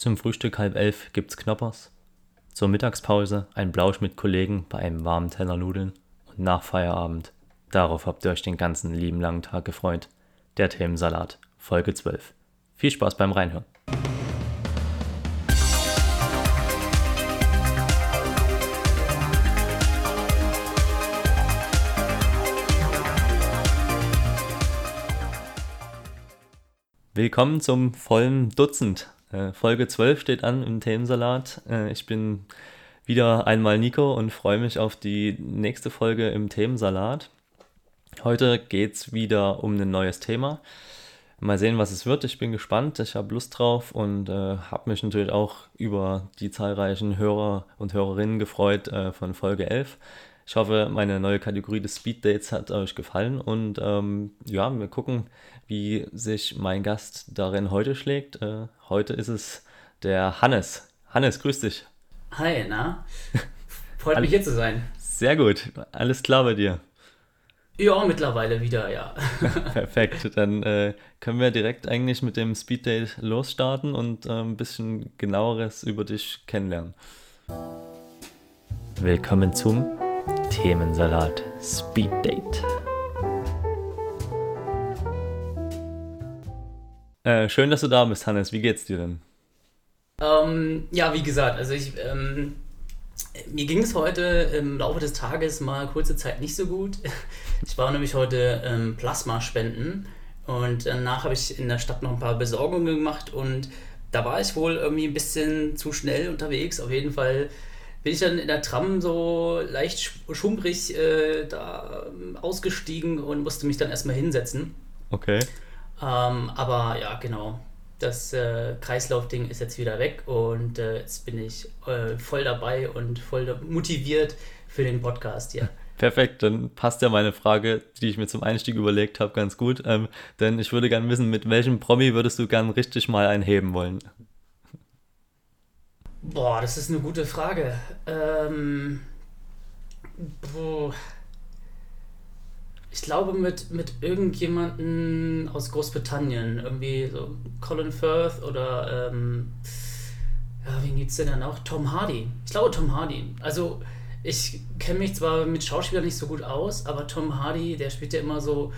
Zum Frühstück halb elf gibt's Knoppers. Zur Mittagspause ein Blausch mit Kollegen bei einem warmen Teller Nudeln. Und nach Feierabend, darauf habt ihr euch den ganzen lieben langen Tag gefreut, der Themensalat, Folge 12. Viel Spaß beim Reinhören. Willkommen zum vollen Dutzend. Äh, Folge 12 steht an im Themensalat. Äh, ich bin wieder einmal Nico und freue mich auf die nächste Folge im Themensalat. Heute geht es wieder um ein neues Thema. Mal sehen, was es wird. Ich bin gespannt. Ich habe Lust drauf und äh, habe mich natürlich auch über die zahlreichen Hörer und Hörerinnen gefreut äh, von Folge 11. Ich hoffe, meine neue Kategorie des Speed Dates hat euch gefallen und ähm, ja, wir gucken, wie sich mein Gast darin heute schlägt. Äh, heute ist es der Hannes. Hannes, grüß dich. Hi, na? Freut mich hier zu sein. Sehr gut. Alles klar bei dir? Ja, mittlerweile wieder, ja. Perfekt. Dann äh, können wir direkt eigentlich mit dem Speed Date losstarten und äh, ein bisschen genaueres über dich kennenlernen. Willkommen zum Themensalat Speed Date. Äh, schön, dass du da bist, Hannes. Wie geht's dir denn? Ähm, ja, wie gesagt, also ich, ähm, mir ging es heute im Laufe des Tages mal kurze Zeit nicht so gut. Ich war nämlich heute ähm, Plasma spenden und danach habe ich in der Stadt noch ein paar Besorgungen gemacht und da war ich wohl irgendwie ein bisschen zu schnell unterwegs. Auf jeden Fall bin ich dann in der Tram so leicht schummrig äh, da ausgestiegen und musste mich dann erstmal hinsetzen. Okay. Ähm, aber ja, genau. Das äh, Kreislaufding ist jetzt wieder weg und äh, jetzt bin ich äh, voll dabei und voll motiviert für den Podcast hier. Perfekt, dann passt ja meine Frage, die ich mir zum Einstieg überlegt habe, ganz gut. Ähm, denn ich würde gerne wissen, mit welchem Promi würdest du gern richtig mal einheben wollen? Boah, das ist eine gute Frage. Ähm, boah. Ich glaube mit, mit irgendjemanden aus Großbritannien, irgendwie so Colin Firth oder ähm, ja, wen gibt's denn dann auch? Tom Hardy. Ich glaube Tom Hardy. Also ich kenne mich zwar mit Schauspielern nicht so gut aus, aber Tom Hardy, der spielt ja immer so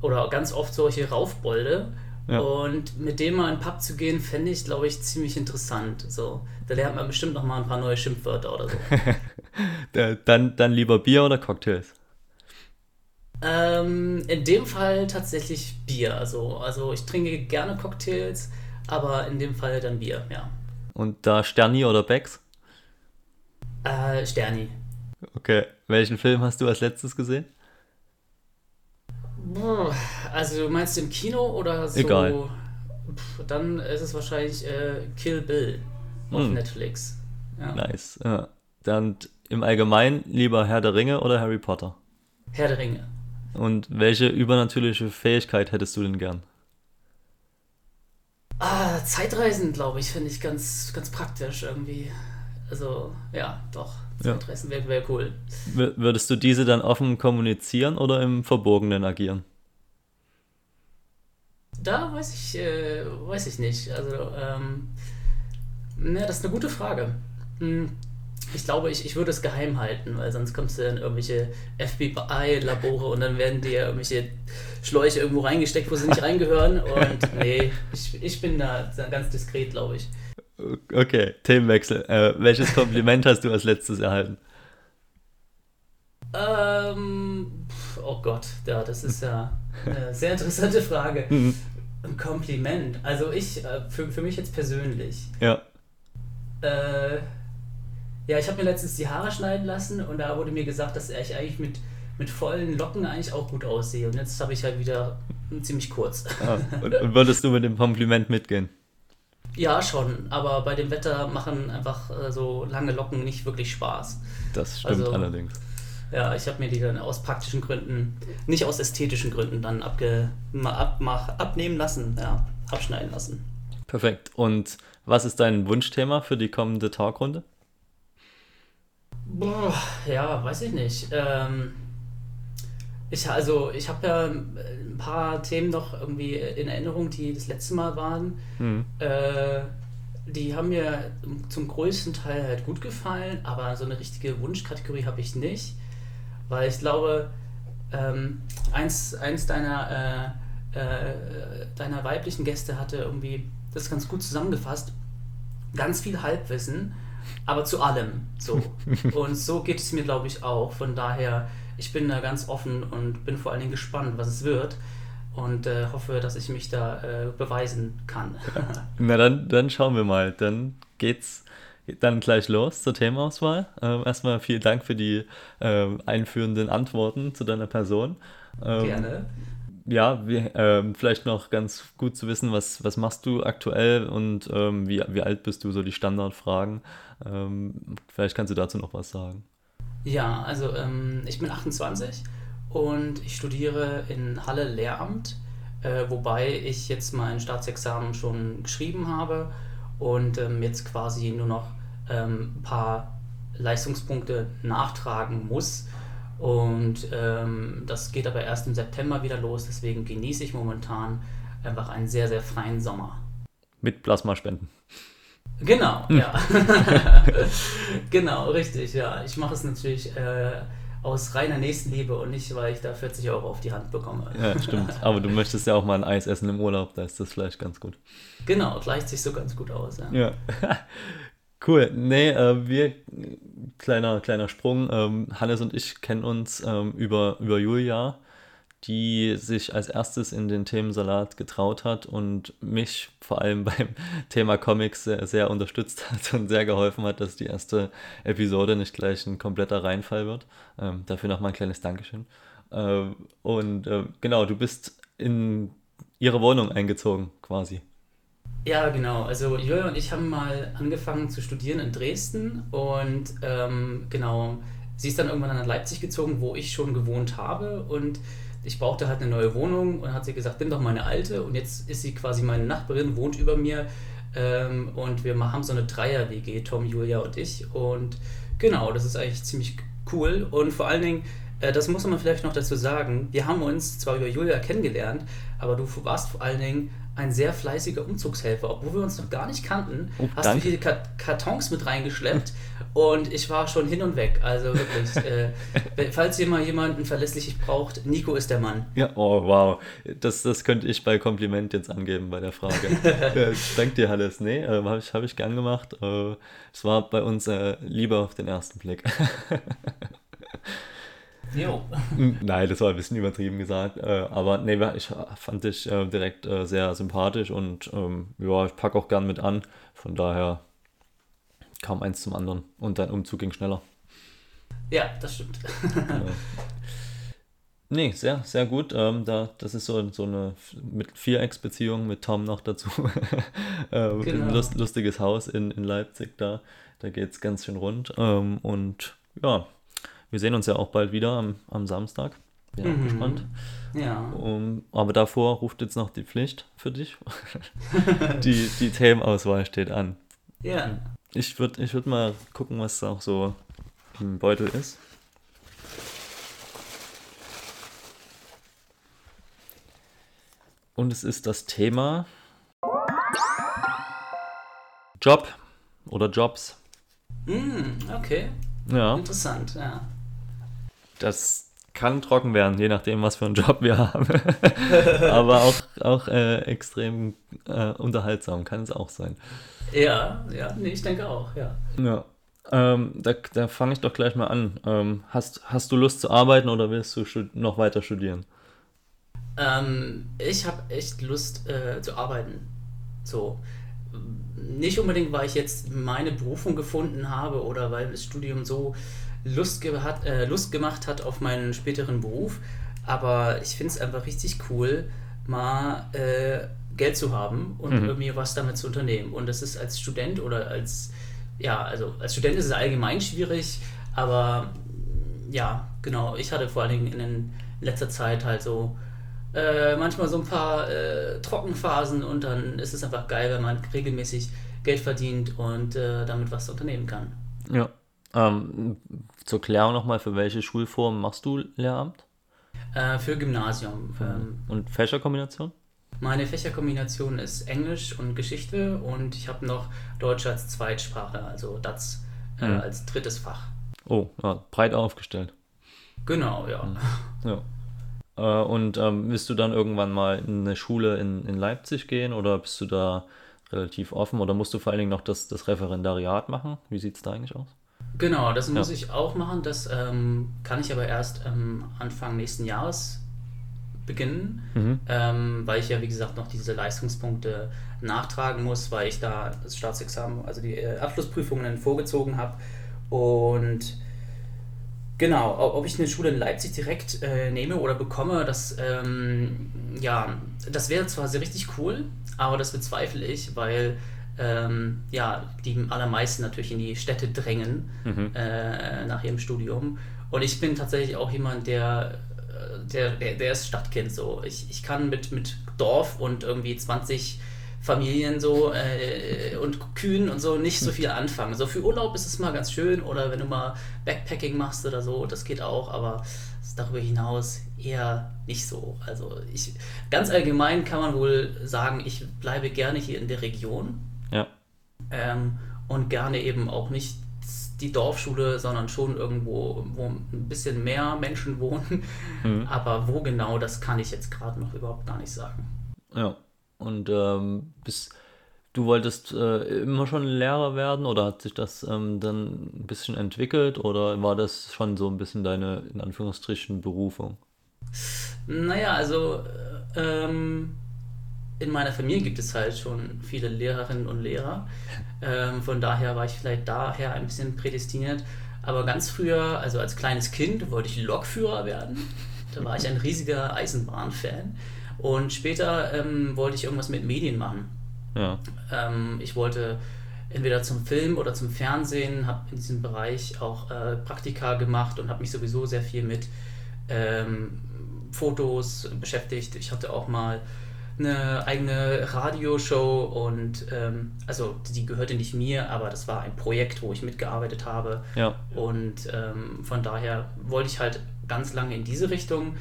oder ganz oft solche Raufbolde. Ja. Und mit dem mal in den Pub zu gehen, fände ich, glaube ich, ziemlich interessant. So, da lernt man bestimmt noch mal ein paar neue Schimpfwörter oder so. dann, dann lieber Bier oder Cocktails? Ähm, in dem Fall tatsächlich Bier. Also, also ich trinke gerne Cocktails, aber in dem Fall dann Bier, ja. Und da Sterni oder Becks? Äh, Sterni. Okay. Welchen Film hast du als letztes gesehen? Also du meinst im Kino oder so? Egal. Dann ist es wahrscheinlich äh, Kill Bill auf hm. Netflix. Ja. Nice. Ja. Dann im Allgemeinen lieber Herr der Ringe oder Harry Potter? Herr der Ringe. Und welche übernatürliche Fähigkeit hättest du denn gern? Ah, Zeitreisen, glaube ich, finde ich ganz, ganz praktisch irgendwie. Also, ja, doch. Zeitreisen ja. wäre wär cool. Würdest du diese dann offen kommunizieren oder im Verborgenen agieren? Da weiß ich, äh, weiß ich nicht. Also, ähm, na, das ist eine gute Frage. Hm ich glaube, ich, ich würde es geheim halten, weil sonst kommst du in irgendwelche FBI-Labore und dann werden dir irgendwelche Schläuche irgendwo reingesteckt, wo sie nicht reingehören. Und nee, ich, ich bin da ganz diskret, glaube ich. Okay, Themenwechsel. Äh, welches Kompliment hast du als letztes erhalten? Ähm, oh Gott, ja, das ist ja eine sehr interessante Frage. Mhm. Ein Kompliment. Also ich, äh, für, für mich jetzt persönlich. Ja. Äh, ja, ich habe mir letztens die Haare schneiden lassen und da wurde mir gesagt, dass ich eigentlich mit, mit vollen Locken eigentlich auch gut aussehe. Und jetzt habe ich halt wieder ziemlich kurz. Ah, und, und würdest du mit dem Kompliment mitgehen? Ja, schon, aber bei dem Wetter machen einfach äh, so lange Locken nicht wirklich Spaß. Das stimmt also, allerdings. Ja, ich habe mir die dann aus praktischen Gründen, nicht aus ästhetischen Gründen dann abge, abmach, abnehmen lassen, ja, abschneiden lassen. Perfekt. Und was ist dein Wunschthema für die kommende Talkrunde? Boah, ja, weiß ich nicht. Ähm, ich, also, ich habe ja ein paar Themen noch irgendwie in Erinnerung, die das letzte Mal waren. Mhm. Äh, die haben mir zum größten Teil halt gut gefallen, aber so eine richtige Wunschkategorie habe ich nicht, weil ich glaube, ähm, eins, eins deiner, äh, äh, deiner weiblichen Gäste hatte irgendwie das ganz gut zusammengefasst, ganz viel Halbwissen, aber zu allem so. und so geht es mir, glaube ich, auch. Von daher, ich bin da ganz offen und bin vor allen Dingen gespannt, was es wird und äh, hoffe, dass ich mich da äh, beweisen kann. Na dann, dann schauen wir mal. Dann geht's dann gleich los zur Themauswahl. Ähm, erstmal vielen Dank für die ähm, einführenden Antworten zu deiner Person. Ähm, Gerne. Ja, wir, ähm, vielleicht noch ganz gut zu wissen, was, was machst du aktuell und ähm, wie, wie alt bist du, so die Standardfragen. Ähm, vielleicht kannst du dazu noch was sagen. Ja, also ich bin 28 und ich studiere in Halle Lehramt, äh, wobei ich jetzt mein Staatsexamen schon geschrieben habe und ähm, jetzt quasi nur noch ähm, ein paar Leistungspunkte nachtragen muss. Und ähm, das geht aber erst im September wieder los, deswegen genieße ich momentan einfach einen sehr, sehr freien Sommer. Mit Plasmaspenden. Genau, hm. ja. genau, richtig, ja. Ich mache es natürlich äh, aus reiner Nächstenliebe und nicht, weil ich da 40 Euro auf die Hand bekomme. Ja, stimmt. Aber du möchtest ja auch mal ein Eis essen im Urlaub, da ist das vielleicht ganz gut. Genau, gleicht sich so ganz gut aus. Ja. ja. cool. Nee, äh, wir, kleiner, kleiner Sprung. Ähm, Hannes und ich kennen uns ähm, über, über Julia die sich als erstes in den Themensalat getraut hat und mich vor allem beim Thema Comics sehr, sehr, unterstützt hat und sehr geholfen hat, dass die erste Episode nicht gleich ein kompletter Reinfall wird. Ähm, dafür nochmal ein kleines Dankeschön. Äh, und äh, genau, du bist in ihre Wohnung eingezogen quasi. Ja, genau. Also Julia und ich haben mal angefangen zu studieren in Dresden und ähm, genau, sie ist dann irgendwann nach Leipzig gezogen, wo ich schon gewohnt habe und ich brauchte halt eine neue Wohnung und hat sie gesagt, nimm doch meine alte. Und jetzt ist sie quasi meine Nachbarin, wohnt über mir. Ähm, und wir haben so eine Dreier-WG, Tom, Julia und ich. Und genau, das ist eigentlich ziemlich cool. Und vor allen Dingen, äh, das muss man vielleicht noch dazu sagen, wir haben uns zwar über Julia kennengelernt, aber du warst vor allen Dingen ein sehr fleißiger Umzugshelfer. Obwohl wir uns noch gar nicht kannten, oh, hast danke. du hier Kartons mit reingeschleppt und ich war schon hin und weg. Also wirklich, äh, falls ihr mal jemanden verlässlich braucht, Nico ist der Mann. Ja, oh wow. Das, das könnte ich bei Kompliment jetzt angeben bei der Frage. ja, danke dir, Hannes. Nee, äh, habe ich, hab ich gern gemacht. Äh, es war bei uns äh, lieber auf den ersten Blick. Jo. Nein, das war ein bisschen übertrieben gesagt. Äh, aber nee, ich fand dich äh, direkt äh, sehr sympathisch und ähm, ja, ich packe auch gern mit an. Von daher kam eins zum anderen und dein Umzug ging schneller. Ja, das stimmt. Nee, sehr, sehr gut. Ähm, da, das ist so, so eine mit Vierecksbeziehung mit Tom noch dazu. ähm, genau. Lust, lustiges Haus in, in Leipzig da. Da geht es ganz schön rund. Ähm, und ja, wir sehen uns ja auch bald wieder am, am Samstag. Bin mhm. gespannt. Ja. Um, aber davor ruft jetzt noch die Pflicht für dich. die, die Themenauswahl steht an. Ja. Ich würde ich würd mal gucken, was auch so im Beutel ist. Und es ist das Thema Job oder Jobs. Mm, okay. Ja. Interessant, ja. Das kann trocken werden, je nachdem, was für einen Job wir haben. Aber auch, auch äh, extrem äh, unterhaltsam kann es auch sein. Ja, ja, nee, ich denke auch, ja. Ja. Ähm, da da fange ich doch gleich mal an. Ähm, hast, hast du Lust zu arbeiten oder willst du noch weiter studieren? Ähm, ich habe echt Lust äh, zu arbeiten. So. Nicht unbedingt, weil ich jetzt meine Berufung gefunden habe oder weil das Studium so Lust, ge hat, äh, Lust gemacht hat auf meinen späteren Beruf. Aber ich finde es einfach richtig cool, mal äh, Geld zu haben und mhm. irgendwie was damit zu unternehmen. Und das ist als Student oder als, ja, also als Student ist es allgemein schwierig, aber ja, genau, ich hatte vor allen Dingen in, in letzter Zeit halt so äh, manchmal so ein paar äh, Trockenphasen und dann ist es einfach geil, wenn man regelmäßig Geld verdient und äh, damit was unternehmen kann. Ja. Ähm, zur Klärung nochmal, für welche Schulform machst du Lehramt? Äh, für Gymnasium. Ähm, und Fächerkombination? Meine Fächerkombination ist Englisch und Geschichte und ich habe noch Deutsch als Zweitsprache, also DATS äh, Mhm. als drittes Fach. Oh, ja, breit aufgestellt. Genau, ja. Ja. Äh, und ähm, willst du dann irgendwann mal in eine Schule in, in Leipzig gehen oder bist du da relativ offen oder musst du vor allen Dingen noch das, das Referendariat machen? Wie sieht es da eigentlich aus? Genau, das muss Ja. ich auch machen. Das ähm, kann ich aber erst ähm, Anfang nächsten Jahres beginnen, Mhm. ähm, weil ich ja, wie gesagt, noch diese Leistungspunkte nachtragen muss, weil ich da das Staatsexamen, also die äh, Abschlussprüfungen vorgezogen habe. Und genau, ob ich eine Schule in Leipzig direkt äh, nehme oder bekomme, das, ähm, ja, das wäre zwar sehr richtig cool, aber das bezweifle ich, weil ähm, ja, die allermeisten natürlich in die Städte drängen Mhm. äh, nach ihrem Studium. Und ich bin tatsächlich auch jemand, der, äh, der, der, der ist Stadtkind so. Ich, ich kann mit, mit Dorf und irgendwie 20 Familien so äh, und Kühen und so nicht so viel anfangen. So für Urlaub ist es mal ganz schön oder wenn du mal Backpacking machst oder so, das geht auch, aber darüber hinaus eher nicht so. Also ich ganz allgemein kann man wohl sagen, ich bleibe gerne hier in der Region Ja. ähm, und gerne eben auch nicht die Dorfschule, sondern schon irgendwo, wo ein bisschen mehr Menschen wohnen. Mhm. Aber wo genau, das kann ich jetzt gerade noch überhaupt gar nicht sagen. Ja. Und ähm, bis, du wolltest äh, immer schon Lehrer werden oder hat sich das ähm, dann ein bisschen entwickelt oder war das schon so ein bisschen deine, in Anführungsstrichen, Berufung? Naja, also äh, ähm, in meiner Familie gibt es halt schon viele Lehrerinnen und Lehrer. Ähm, von daher war ich vielleicht daher ein bisschen prädestiniert. Aber ganz früher, also als kleines Kind, wollte ich Lokführer werden. Da war ich ein riesiger Eisenbahnfan. Und später ähm, wollte ich irgendwas mit Medien machen. Ja. Ähm, ich wollte entweder zum Film oder zum Fernsehen, habe in diesem Bereich auch äh, Praktika gemacht und habe mich sowieso sehr viel mit ähm, Fotos beschäftigt. Ich hatte auch mal eine eigene Radioshow und ähm, also die gehörte nicht mir, aber das war ein Projekt, wo ich mitgearbeitet habe. Ja. Und ähm, von daher wollte ich halt ganz lange in diese Richtung.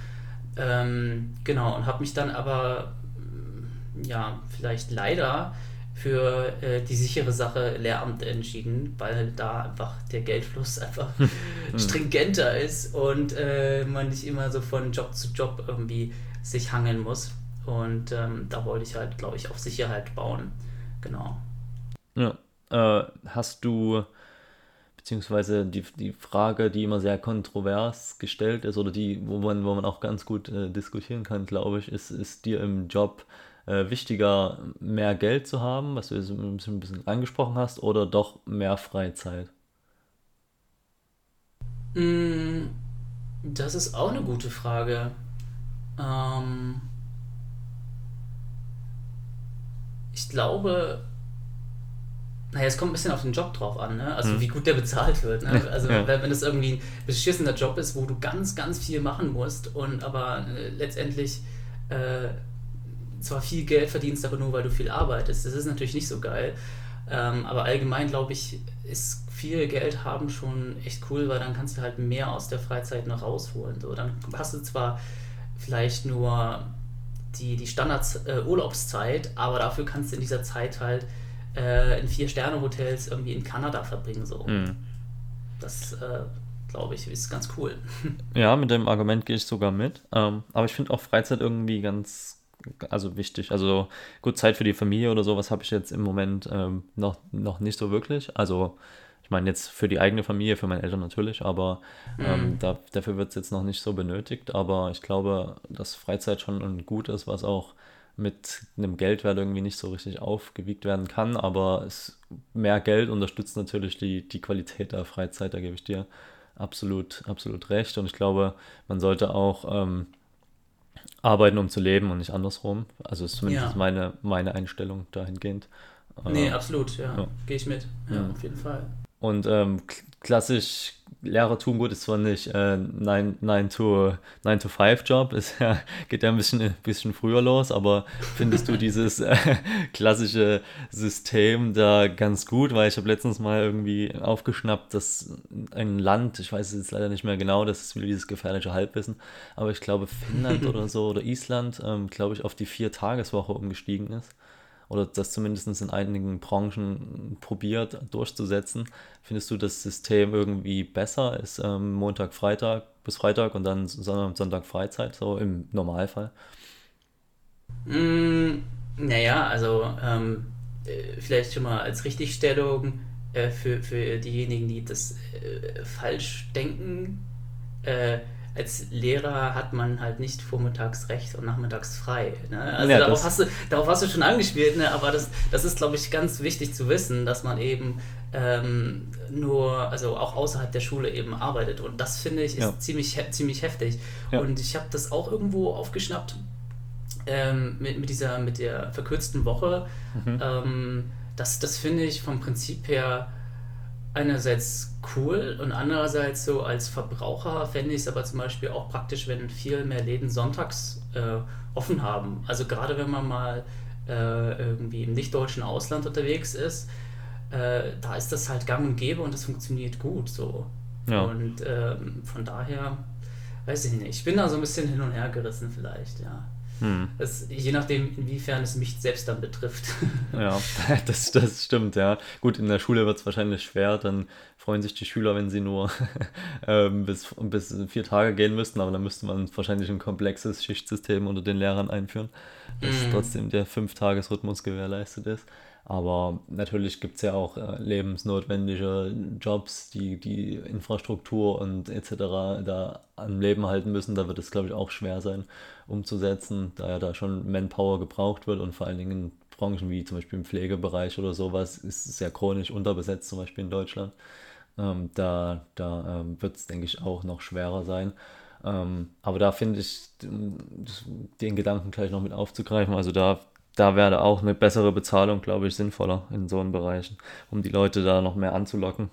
Ähm, genau, und habe mich dann aber, mm, ja, vielleicht leider für äh, die sichere Sache Lehramt entschieden, weil da einfach der Geldfluss einfach stringenter ist und äh, man nicht immer so von Job zu Job irgendwie sich hangeln muss. Und ähm, da wollte ich halt, glaube ich, auf Sicherheit bauen. Genau. Ja. Äh, hast du, beziehungsweise die, die Frage, die immer sehr kontrovers gestellt ist oder die, wo man, wo man auch ganz gut äh, diskutieren kann, glaube ich, ist, ist dir im Job äh, wichtiger, mehr Geld zu haben, was du jetzt ein bisschen, ein bisschen angesprochen hast, oder doch mehr Freizeit? Mm, Das ist auch eine gute Frage. Ähm, ich glaube, naja, es kommt ein bisschen auf den Job drauf an, ne? Also Hm. wie gut der bezahlt wird. Ne? Also Ja. wenn, das irgendwie ein beschissener Job ist, wo du ganz, ganz viel machen musst und aber äh, letztendlich äh, zwar viel Geld verdienst, aber nur weil du viel arbeitest, das ist natürlich nicht so geil. Ähm, aber allgemein glaube ich, ist viel Geld haben schon echt cool, weil dann kannst du halt mehr aus der Freizeit noch rausholen. So, dann hast du zwar vielleicht nur die, die Standards äh, aber dafür kannst du in dieser Zeit halt äh, in Vier-Sterne-Hotels irgendwie in Kanada verbringen. So. Hm. Das äh, glaube ich ist ganz cool. Ja, mit dem Argument gehe ich sogar mit. Ähm, aber ich finde auch Freizeit irgendwie ganz, also wichtig. Also gut, Zeit für die Familie oder sowas habe ich jetzt im Moment ähm, noch, noch nicht so wirklich. Also ich meine jetzt für die eigene Familie, für meine Eltern natürlich, aber ähm, da, dafür wird es jetzt noch nicht so benötigt. Aber ich glaube, dass Freizeit schon ein Gut ist, was auch mit einem Geldwert irgendwie nicht so richtig aufgewiegt werden kann. Aber es, mehr Geld unterstützt natürlich die, die Qualität der Freizeit, da gebe ich dir absolut, absolut recht. Und ich glaube, man sollte auch ähm, arbeiten, um zu leben und nicht andersrum. Also ist zumindest Ja. meine, meine Einstellung dahingehend. Nee, Ähm, absolut, ja. ja. Gehe ich mit. Ja, Ja. auf jeden Fall. Und ähm, klassisch Lehrertum, gut, ist zwar nicht äh, 9, 9 to 9 to 5 Job, ist ja, geht ja ein bisschen, ein bisschen früher los, aber findest du dieses äh, klassische System da ganz gut? Weil ich habe letztens mal irgendwie aufgeschnappt, dass ein Land, ich weiß es jetzt leider nicht mehr genau, das ist wieder dieses gefährliche Halbwissen, aber ich glaube Finnland oder so oder Island, ähm, glaube ich, auf die Vier-Tageswoche umgestiegen ist oder das zumindest in einigen Branchen probiert durchzusetzen. Findest du das System irgendwie besser? Ist ähm, Montag, Freitag bis Freitag und dann Sonntag Freizeit, so im Normalfall? Mm, naja, also ähm, äh, vielleicht schon mal als Richtigstellung äh, für, für diejenigen, die das äh, falsch denken. Äh, als Lehrer hat man halt nicht vormittags recht und nachmittags frei. Ne? Also ja, darauf, hast du, darauf hast du schon angespielt, ne? aber das, das ist, glaube ich, ganz wichtig zu wissen, dass man eben ähm, nur, also auch außerhalb der Schule eben arbeitet. Und das finde ich ist ja. ziemlich, ziemlich heftig. Ja. Und ich habe das auch irgendwo aufgeschnappt ähm, mit, mit, dieser, mit der verkürzten Woche. Mhm. Ähm, das, das finde ich vom Prinzip her einerseits cool und andererseits so als Verbraucher fände ich es aber zum Beispiel auch praktisch, wenn viel mehr Läden sonntags äh, offen haben. Also gerade wenn man mal äh, irgendwie im nicht-deutschen Ausland unterwegs ist, äh, da ist das halt gang und gäbe und das funktioniert gut so. Ja. Und ähm, von daher, weiß ich nicht, ich bin da so ein bisschen hin und her gerissen vielleicht, ja. Hm. Das, je nachdem, inwiefern es mich selbst dann betrifft. Ja, das, das stimmt, ja. Gut, in der Schule wird es wahrscheinlich schwer, dann freuen sich die Schüler, wenn sie nur ähm, bis, bis vier Tage gehen müssten, aber dann müsste man wahrscheinlich ein komplexes Schichtsystem unter den Lehrern einführen, dass hm. trotzdem der Fünf-Tages-Rhythmus gewährleistet ist. Aber natürlich gibt es ja auch äh, lebensnotwendige Jobs, die die Infrastruktur und etc. da am Leben halten müssen. Da wird es, glaube ich, auch schwer sein umzusetzen, da ja da schon Manpower gebraucht wird und vor allen Dingen in Branchen wie zum Beispiel im Pflegebereich oder sowas ist sehr chronisch unterbesetzt, zum Beispiel in Deutschland. Ähm, da da ähm, wird es, denke ich, auch noch schwerer sein. Ähm, aber da finde ich den Gedanken gleich noch mit aufzugreifen. Also da da wäre auch eine bessere Bezahlung, glaube ich, sinnvoller in so einen Bereichen, um die Leute da noch mehr anzulocken.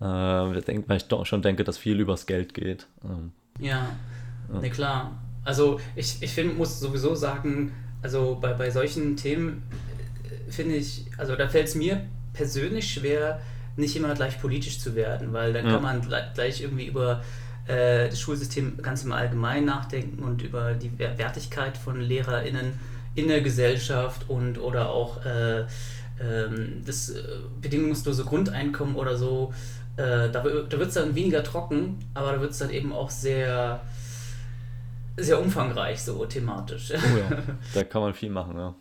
Äh, weil ich doch schon denke, dass viel übers Geld geht. Ähm, ja, ja. Ne, klar. Also ich, ich find, muss sowieso sagen, also bei, bei solchen Themen äh, finde ich, also da fällt es mir persönlich schwer, nicht immer gleich politisch zu werden, weil dann ja. kann man gleich irgendwie über äh, das Schulsystem ganz im Allgemeinen nachdenken und über die Wertigkeit von LehrerInnen in der Gesellschaft und oder auch äh, ähm, das äh, bedingungslose Grundeinkommen oder so. Äh, da da wird es dann weniger trocken, aber da wird es dann eben auch sehr, sehr umfangreich, so thematisch. Oh ja, da kann man viel machen, ja.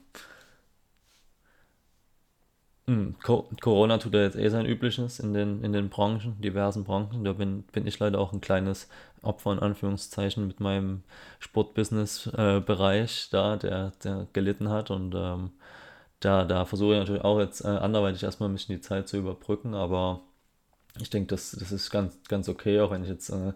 Hm, Corona tut ja jetzt eh sein Übliches in den, in den Branchen, diversen Branchen. Da bin, bin ich leider auch ein kleines Opfer in Anführungszeichen mit meinem Sportbusiness-Bereich äh, da, der, der gelitten hat. Und ähm, da, da versuche ich natürlich auch jetzt äh, anderweitig erstmal ein bisschen die Zeit zu überbrücken, aber ich denke, das, das ist ganz, ganz okay, auch wenn ich jetzt äh,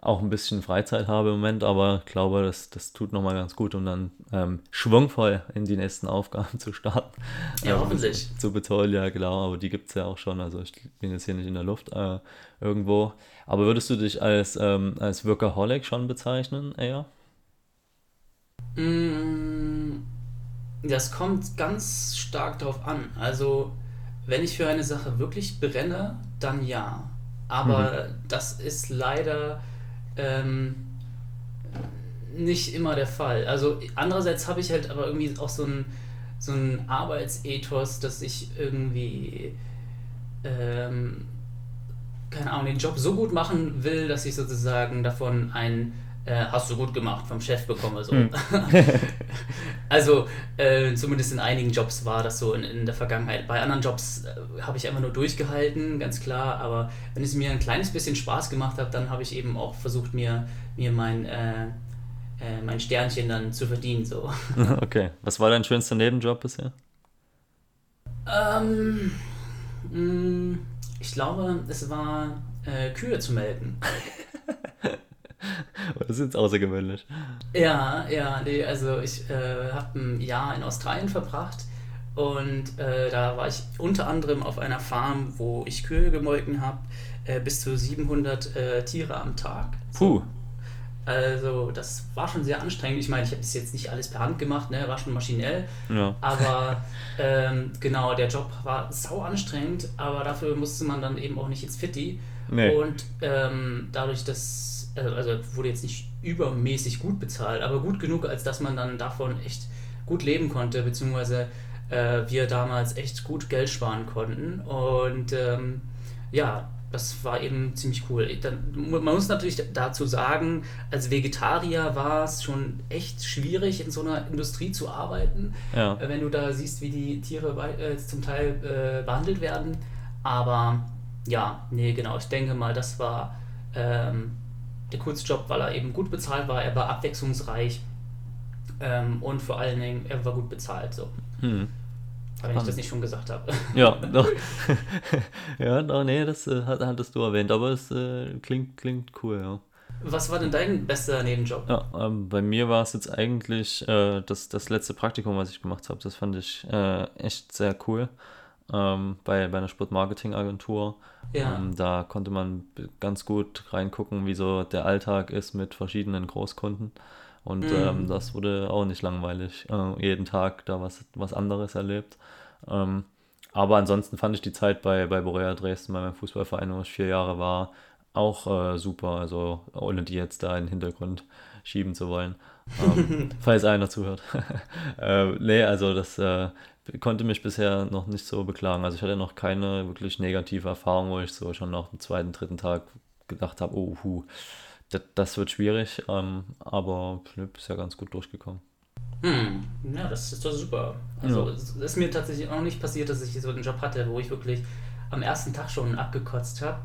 auch ein bisschen Freizeit habe im Moment, aber ich glaube, das, das tut nochmal ganz gut, um dann ähm, schwungvoll in die nächsten Aufgaben zu starten. Ja, ähm, hoffentlich. Zu betreuen, ja genau, aber die gibt es ja auch schon, also ich bin jetzt hier nicht in der Luft äh, irgendwo. Aber würdest du dich als, ähm, als Workaholic schon bezeichnen, eher? Mm, das kommt ganz stark darauf an. Also, wenn ich für eine Sache wirklich brenne, dann ja. Aber mhm. das ist leider ähm, nicht immer der Fall. Also andererseits habe ich halt aber irgendwie auch so ein, so ein Arbeitsethos, dass ich irgendwie ähm, keine Ahnung, den Job so gut machen will, dass ich sozusagen davon ein äh, hast du gut gemacht vom Chef bekomme. So. Hm. also äh, zumindest in einigen Jobs war das so in, in der Vergangenheit. Bei anderen Jobs äh, habe ich einfach nur durchgehalten, ganz klar. Aber wenn es mir ein kleines bisschen Spaß gemacht hat, dann habe ich eben auch versucht, mir, mir mein, äh, äh, mein Sternchen dann zu verdienen. So. Okay. Was war dein schönster Nebenjob bisher? Ähm, mh, mm, ich glaube, es war Kühe zu melken. Das ist jetzt außergewöhnlich. Ja, ja, nee, also ich äh, habe ein Jahr in Australien verbracht Und äh, da war ich unter anderem auf einer Farm, wo ich Kühe gemolken habe, äh, bis zu 700 äh, Tiere am Tag. Puh. Also das war schon sehr anstrengend. Ich meine, ich habe das jetzt nicht alles per Hand gemacht, ne? war schon maschinell. Ja. Aber ähm, genau, der Job war sau anstrengend, aber dafür musste man dann eben auch nicht ins Fitti. Nee. Und ähm, dadurch, dass, also, also wurde jetzt nicht übermäßig gut bezahlt, aber gut genug, als dass man dann davon echt gut leben konnte, beziehungsweise äh, wir damals echt gut Geld sparen konnten. Und ähm, ja, das war eben ziemlich cool. Dann, man muss natürlich dazu sagen, als Vegetarier war es schon echt schwierig, in so einer Industrie zu arbeiten, Ja. äh, wenn du da siehst, wie die Tiere bei- äh, zum Teil äh, behandelt werden. Aber ja, nee, genau, ich denke mal, das war ähm, der coolste Job, weil er eben gut bezahlt war, er war abwechslungsreich ähm, und vor allen Dingen, er war gut bezahlt. So. Hm. Aber wenn ich das nicht schon gesagt habe. Ja, doch. ja, doch, nee, das äh, hat- hattest du erwähnt, aber es äh, klingt, klingt cool, ja. Was war denn dein bester Nebenjob? Ja, ähm, bei mir war es jetzt eigentlich äh, das, das letzte Praktikum, was ich gemacht habe. Das fand ich äh, echt sehr cool. Ähm, bei, bei einer Sportmarketingagentur. Ja. Ähm, da konnte man ganz gut reingucken, wie so der Alltag ist mit verschiedenen Großkunden. Und Mhm. ähm, das wurde auch nicht langweilig. Äh, jeden Tag da was, was anderes erlebt. Ähm, aber ansonsten fand ich die Zeit bei, bei Borea Dresden, bei meinem Fußballverein, wo ich vier Jahre war, auch äh, super. Also ohne die jetzt da in den Hintergrund schieben zu wollen. Ähm, falls einer zuhört. äh, nee, also das äh, konnte mich bisher noch nicht so beklagen. Also ich hatte noch keine wirklich negative Erfahrung, wo ich so schon nach dem zweiten, dritten Tag gedacht habe, oh, hu, das, das wird schwierig. Ähm, aber bin ja ganz gut durchgekommen. Hm, ja, das ist doch super. Also es ist mir tatsächlich auch noch nicht passiert, dass ich so einen Job hatte, wo ich wirklich am ersten Tag schon abgekotzt habe.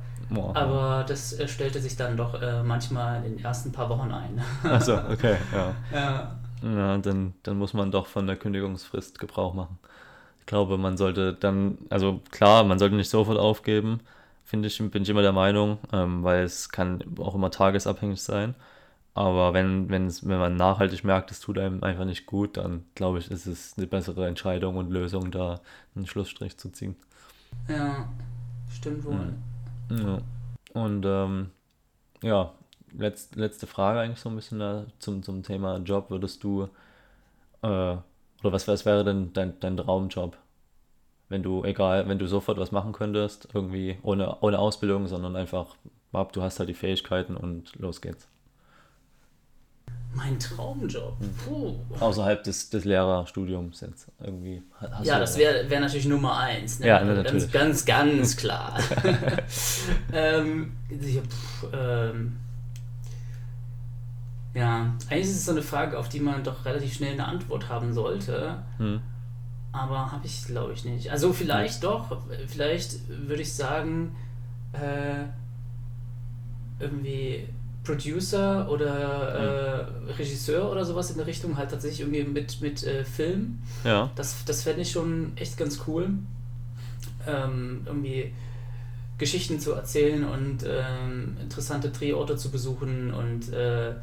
Aber das äh, stellte sich dann doch äh, manchmal in den ersten paar Wochen ein. Also, okay, ja. ja. Ja, dann, dann muss man doch von der Kündigungsfrist Gebrauch machen. Ich glaube, man sollte dann, also klar, man sollte nicht sofort aufgeben, finde ich, bin ich immer der Meinung, ähm, weil es kann auch immer tagesabhängig sein. Aber wenn, wenn, es, wenn man nachhaltig merkt, es tut einem einfach nicht gut, dann glaube ich, ist es eine bessere Entscheidung und Lösung, da einen Schlussstrich zu ziehen. ja, stimmt wohl. Ja. Und ähm, ja, letzt, letzte Frage eigentlich so ein bisschen da zum, zum Thema Job. Würdest du, äh, oder was, was wäre denn dein, dein Traumjob? Wenn du, egal, wenn du sofort was machen könntest, irgendwie ohne, ohne Ausbildung, sondern einfach, ab, du hast halt die Fähigkeiten und los geht's. Mein Traumjob. Hm. Puh. Außerhalb des, des Lehrerstudiums jetzt irgendwie. Hast Ja, du- das wäre wär natürlich Nummer eins. Ne? Ja, Also natürlich. Ganz, ganz, ganz klar. ähm, ja, pff, ähm, ja, eigentlich ist es so eine Frage, auf die man doch relativ schnell eine Antwort haben sollte. Hm. Aber habe ich, glaube ich, nicht. Also vielleicht doch. Vielleicht würde ich sagen, äh, irgendwie Producer oder äh, Regisseur oder sowas in der Richtung, halt tatsächlich irgendwie mit, mit äh, Film. Ja, Das, das fände ich schon echt ganz cool. Ähm, irgendwie Geschichten zu erzählen und ähm, interessante Drehorte zu besuchen und äh,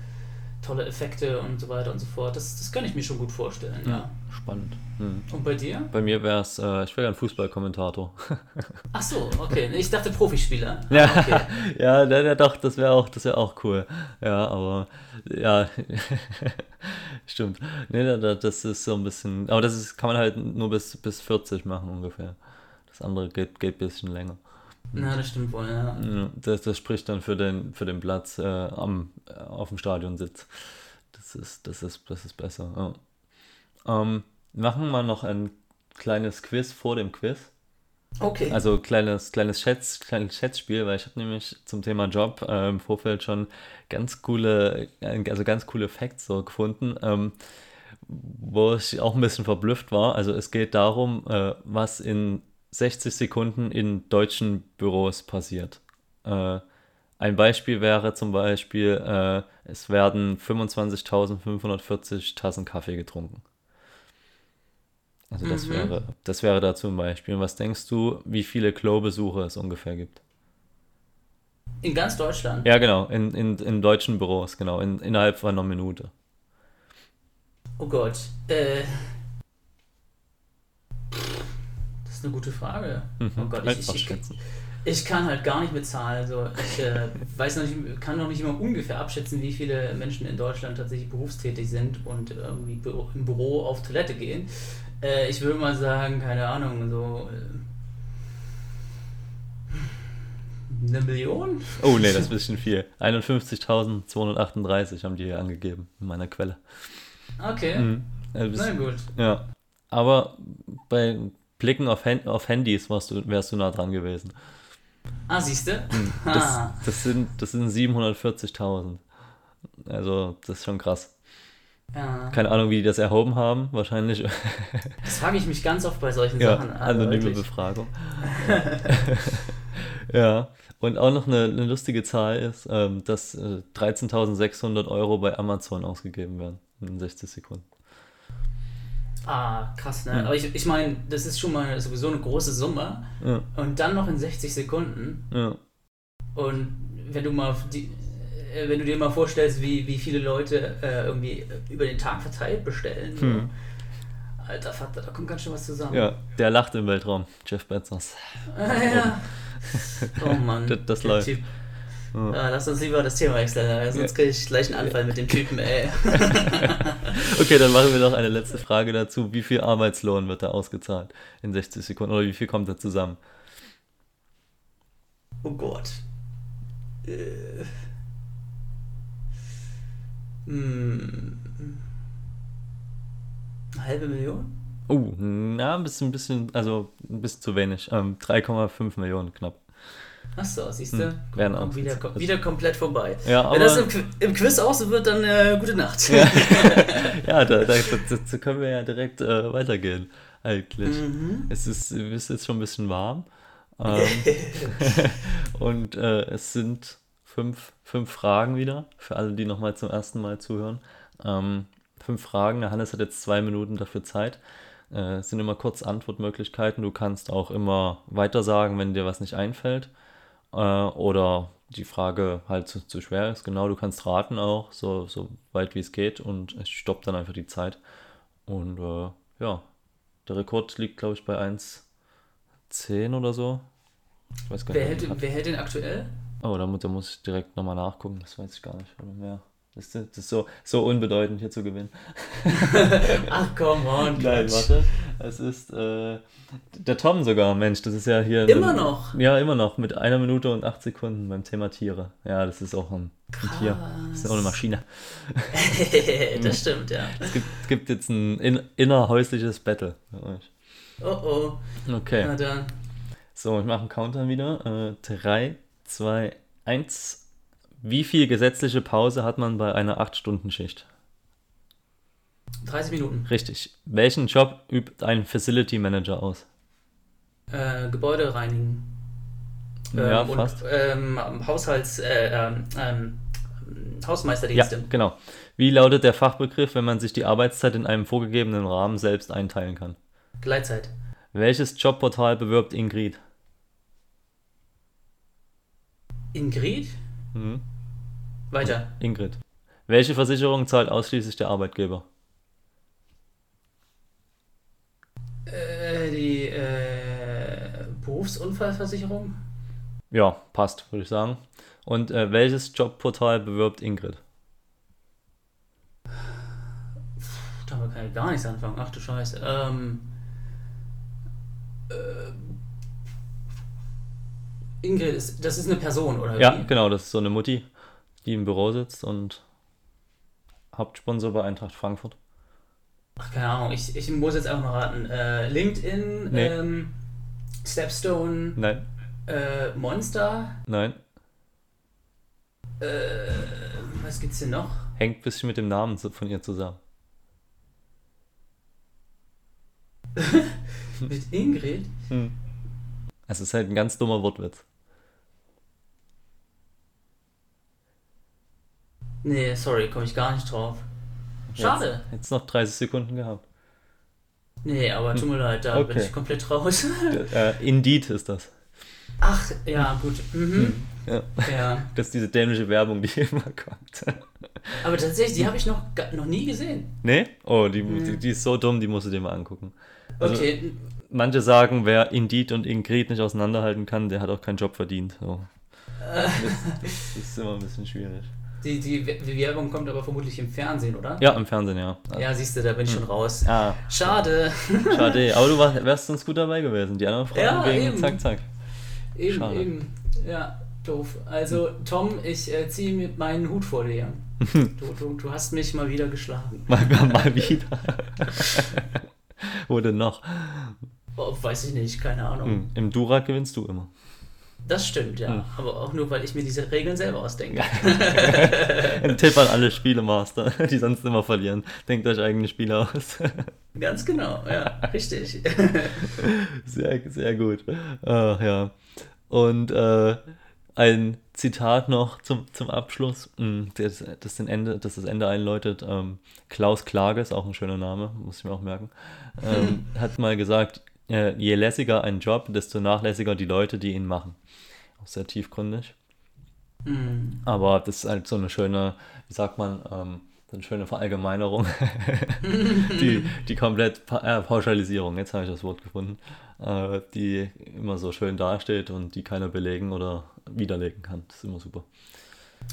tolle Effekte und so weiter und so fort. Das, das kann ich mir schon gut vorstellen, ja. spannend. Hm. Und bei dir? Bei mir wäre es, äh, ich wäre ein Fußballkommentator. Ach so, okay. Ich dachte Profispieler. Ja, Ah, okay. ja, ja, ja, doch, das wäre auch, das wäre auch cool. Ja, aber ja, stimmt. Nee, da- da- das ist so ein bisschen, aber das ist, kann man halt nur bis, bis 40 machen ungefähr. Das andere geht, geht ein bisschen länger. Na, das stimmt wohl, ja. Ja, Das, das spricht dann für den, für den Platz äh, am, äh, auf dem Stadionsitz. Das ist, das ist, das ist besser. Ja. Ähm, machen wir noch ein kleines Quiz vor dem Quiz. Okay. Also kleines, kleines Schätz, kleines Schätzspiel, weil ich habe nämlich zum Thema Job äh, im Vorfeld schon ganz coole, äh, also ganz coole Facts so gefunden, ähm, wo ich auch ein bisschen verblüfft war. Also es geht darum, äh, was in 60 Sekunden in deutschen Büros passiert. Äh, ein Beispiel wäre zum Beispiel, äh, es werden 25.540 Tassen Kaffee getrunken. Also das Mhm. wäre, das wäre da zum Beispiel. Und was denkst du, wie viele Klo-Besuche es ungefähr gibt? In ganz Deutschland. Ja, genau, in, in, in deutschen Büros, genau, in, innerhalb von einer Minute. Oh Gott. Äh. Ist eine gute Frage. Mhm. Oh Gott, ich, ich, ich, ich kann halt gar nicht mit Zahlen. Also ich äh, weiß noch nicht, kann noch nicht immer ungefähr abschätzen, wie viele Menschen in Deutschland tatsächlich berufstätig sind und irgendwie im Büro auf Toilette gehen. Äh, ich würde mal sagen, keine Ahnung, so äh, eine Million? Oh nee, das ist ein bisschen viel. 51.238 haben die hier angegeben in meiner Quelle. Okay, Mhm. Bis- na gut. Ja. Aber bei Blicken auf, Hand, auf Handys warst du, wärst du nah dran gewesen. Ah, siehst du? Das, Ah. das sind, das sind 740.000. Also, das ist schon krass. Ja. Keine Ahnung, wie die das erhoben haben. Wahrscheinlich Das frage ich mich ganz oft bei solchen ja, Sachen. Also anonyme wirklich. Befragung. ja. Und auch noch eine, eine lustige Zahl ist, ähm, dass äh, 13.600 Euro bei Amazon ausgegeben werden in 60 Sekunden. Ah, krass, ne? Mhm. Aber ich, ich meine, das ist schon mal sowieso eine große Summe. Ja, Und dann noch in 60 Sekunden. ja. Und wenn du mal die, äh, wenn du dir mal vorstellst, wie, wie viele Leute äh, irgendwie über den Tag verteilt bestellen. so. Hm. Alter Vater, da kommt ganz schön was zusammen. ja, der lacht im Weltraum, Jeff Bezos. Ah, ja. Oh Mann. Das- das läuft. Typ. Ja. Ah, lass uns lieber das Thema wechseln, sonst kriege ich gleich einen Anfall mit dem Typen, ey. Okay, dann machen wir noch eine letzte Frage dazu. Wie viel Arbeitslohn wird da ausgezahlt in 60 Sekunden? Oder wie viel kommt da zusammen? Oh Gott. Äh. Hm. Eine halbe Million? Oh, na, ein bisschen, ein bisschen, also ein bisschen zu wenig. Ähm, 3,5 Millionen knapp. Achso, siehst du? Hm, werden auch- wieder, kom wieder komplett vorbei. Ja, Wenn das im, Qu- im Quiz auch so wird, dann äh, gute Nacht. Ja, ja da, da, da, da können wir ja direkt äh, weitergehen, eigentlich. Mhm. Es ist, es ist jetzt schon ein bisschen warm. Ähm, und äh, es sind fünf, fünf Fragen wieder, für alle, die nochmal zum ersten Mal zuhören. Ähm, fünf Fragen, der Hannes hat jetzt zwei Minuten dafür Zeit. Äh, es sind immer kurz Antwortmöglichkeiten. Du kannst auch immer weiter sagen, wenn dir was nicht einfällt. Äh, oder die Frage halt zu, zu schwer ist. Genau, du kannst raten auch, so, so weit wie es geht. Und es stoppt dann einfach die Zeit. Und äh, ja, der Rekord liegt, glaube ich, bei 1,10 oder so. Ich weiß gar Wer, nicht. hält, er wer hält den aktuell? Oh, da, mu- da muss ich direkt nochmal nachgucken. Das weiß ich gar nicht. Oder mehr. Das ist, das ist so, so unbedeutend, hier zu gewinnen. Ach komm, on, Nein, warte. Es ist äh, der Tom sogar, Mensch. Das ist ja hier. Immer ein- noch? Ja, immer noch. Mit einer Minute und acht Sekunden beim Thema Tiere. Ja, das ist auch ein, ein Tier. Das ist auch eine Maschine. das stimmt, ja. Es gibt, es gibt jetzt ein in, innerhäusliches Battle für euch. Oh oh. Okay. Na dann. So, ich mache einen Counter wieder. 3, 2, 1. Wie viel gesetzliche Pause hat man bei einer 8-Stunden-Schicht? 30 Minuten. Richtig. Welchen Job übt ein Facility Manager aus? Äh, Gebäude reinigen. Ja, und, fast. Ähm, Haushalts, äh, ähm, ähm, Ja, Hausmeisterdienste. genau. Wie lautet der Fachbegriff, wenn man sich die Arbeitszeit in einem vorgegebenen Rahmen selbst einteilen kann? Gleitzeit. Welches Jobportal bewirbt Ingrid? Ingrid? Mhm. Weiter. Ingrid. Welche Versicherung zahlt ausschließlich der Arbeitgeber? Äh, die äh, Berufsunfallversicherung? Ja, passt, würde ich sagen. Und äh, welches Jobportal bewirbt Ingrid? Damit kann ich gar nichts anfangen. Ach du Scheiße. Ähm, äh, Ingrid, ist, das ist eine Person, oder Ja, wie? genau, das ist so eine Mutti, die im Büro sitzt und Hauptsponsor bei Eintracht Frankfurt. Ach, keine Ahnung. Ich, ich muss jetzt einfach mal raten. Äh, LinkedIn, Nee. ähm, Stepstone, Nein, äh, Monster. nein, Äh, was gibt's denn noch? hängt ein bisschen mit dem Namen von ihr zusammen. Mit Ingrid? Hm. Es ist halt ein ganz dummer Wortwitz. Nee, sorry, komme ich gar nicht drauf. Schade. Jetzt, jetzt noch 30 Sekunden gehabt. Nee, aber tut mir leid, da bin Okay. ich komplett raus. äh, Indeed ist das. Ach, ja, gut. Mhm. Ja. Ja. Das ist diese dämliche Werbung, die immer kommt. Aber tatsächlich, die habe ich noch, noch nie gesehen. nee? Oh, die, die, die ist so dumm, die musst du dir mal angucken. Also- Okay, Manche sagen, wer Indeed und Ingrid nicht auseinanderhalten kann, der hat auch keinen Job verdient. So. Das, das ist immer ein bisschen schwierig. Die, die, Werbung kommt aber vermutlich im Fernsehen, oder? Ja, im Fernsehen, ja. Ja, siehst du, da bin ich schon raus. Ah, Schade. schade. Aber du warst, wärst sonst gut dabei gewesen. Die anderen Fragen Ja, gingen eben. zack, zack. Eben, Schade. eben. Ja, doof. Also, Tom, ich äh, ziehe mit meinen Hut vor dir. Du, du, du hast mich mal wieder geschlagen. Mal, mal wieder. Wo denn noch? Oh, weiß ich nicht, keine Ahnung. Hm, Im Dura gewinnst du immer. Das stimmt, ja. Hm. Aber auch nur, weil ich mir diese Regeln selber ausdenke. Ein Tipp an alle Spielemaster, die sonst immer verlieren. Denkt euch eigene Spiele aus. Ganz genau, ja, richtig. Sehr, sehr gut. Äh, ja. Und äh, ein Zitat noch zum, zum Abschluss, mm, das, das, den Ende, das das Ende einläutet. Ähm, Klaus Klage ist auch ein schöner Name, muss ich mir auch merken. Ähm, hat mal gesagt, äh, je lässiger ein Job, desto nachlässiger die Leute, die ihn machen. Auch sehr tiefgründig. Hm. Aber das ist halt so eine schöne, wie sagt man, ähm, so eine schöne Verallgemeinerung. die, die komplett pa äh, Pauschalisierung, jetzt habe ich das Wort gefunden, äh, die immer so schön dasteht und die keiner belegen oder widerlegen kann. Das ist immer super.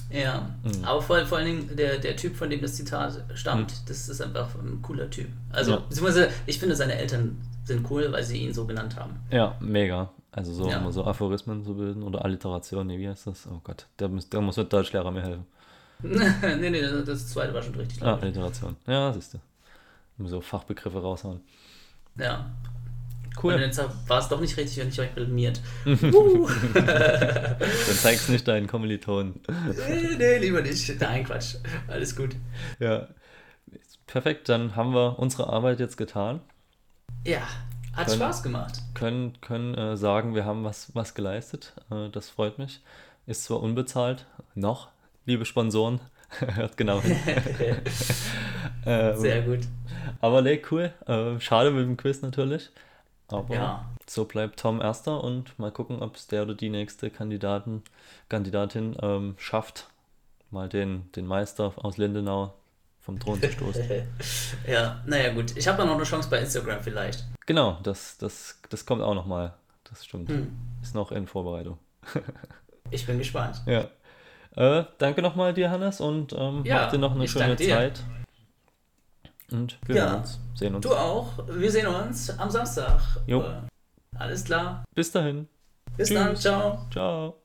Ja, Mhm. aber vor, vor allen Dingen der, der Typ, von dem das Zitat stammt, das ist einfach ein cooler Typ. Also, Ja. beziehungsweise, ich finde, seine Eltern sind cool, weil sie ihn so genannt haben. Ja, mega. Also so Ja. immer so Aphorismen zu bilden oder Alliterationen, nee, wie heißt das? Oh Gott, der muss, der muss mit Deutschlehrer mir helfen. nee, nee, das, zweite war schon richtig. Ah. Alliteration. Ja, siehst du. So Fachbegriffe raushauen. Ja. Und Cool. jetzt war es doch nicht richtig und ich euch blamiert. uh. Dann zeig's nicht deinen Kommilitonen. nee, nee, lieber nicht. Nein, Quatsch. Alles gut. Ja. Perfekt, dann haben wir unsere Arbeit jetzt getan. Ja, hat Können- Spaß gemacht. Können, können äh, sagen, wir haben was, was geleistet. Äh, das freut mich. Ist zwar unbezahlt, noch, liebe Sponsoren. Hört genau hin. ähm, Sehr gut. aber nee, cool. Äh, schade mit dem Quiz natürlich. Aber Ja. so bleibt Tom erster und mal gucken, ob es der oder die nächste Kandidaten, Kandidatin ähm, schafft, mal den, den Meister aus Lindenau vom Thron zu stoßen. ja, naja, gut. Ich habe noch eine Chance bei Instagram vielleicht. genau, das, das, das kommt auch nochmal. Das stimmt. Hm. Ist noch in Vorbereitung. Ich bin gespannt. Ja. Äh, danke nochmal dir, Hannes, und ähm, Ja, habt dir noch eine schöne. Zeit. Und wir Ja. uns, sehen uns. Du auch. Wir sehen uns am Samstag. Jo. Äh, Alles klar. Bis dahin. Bis Tschüss. dann. Ciao. Ciao.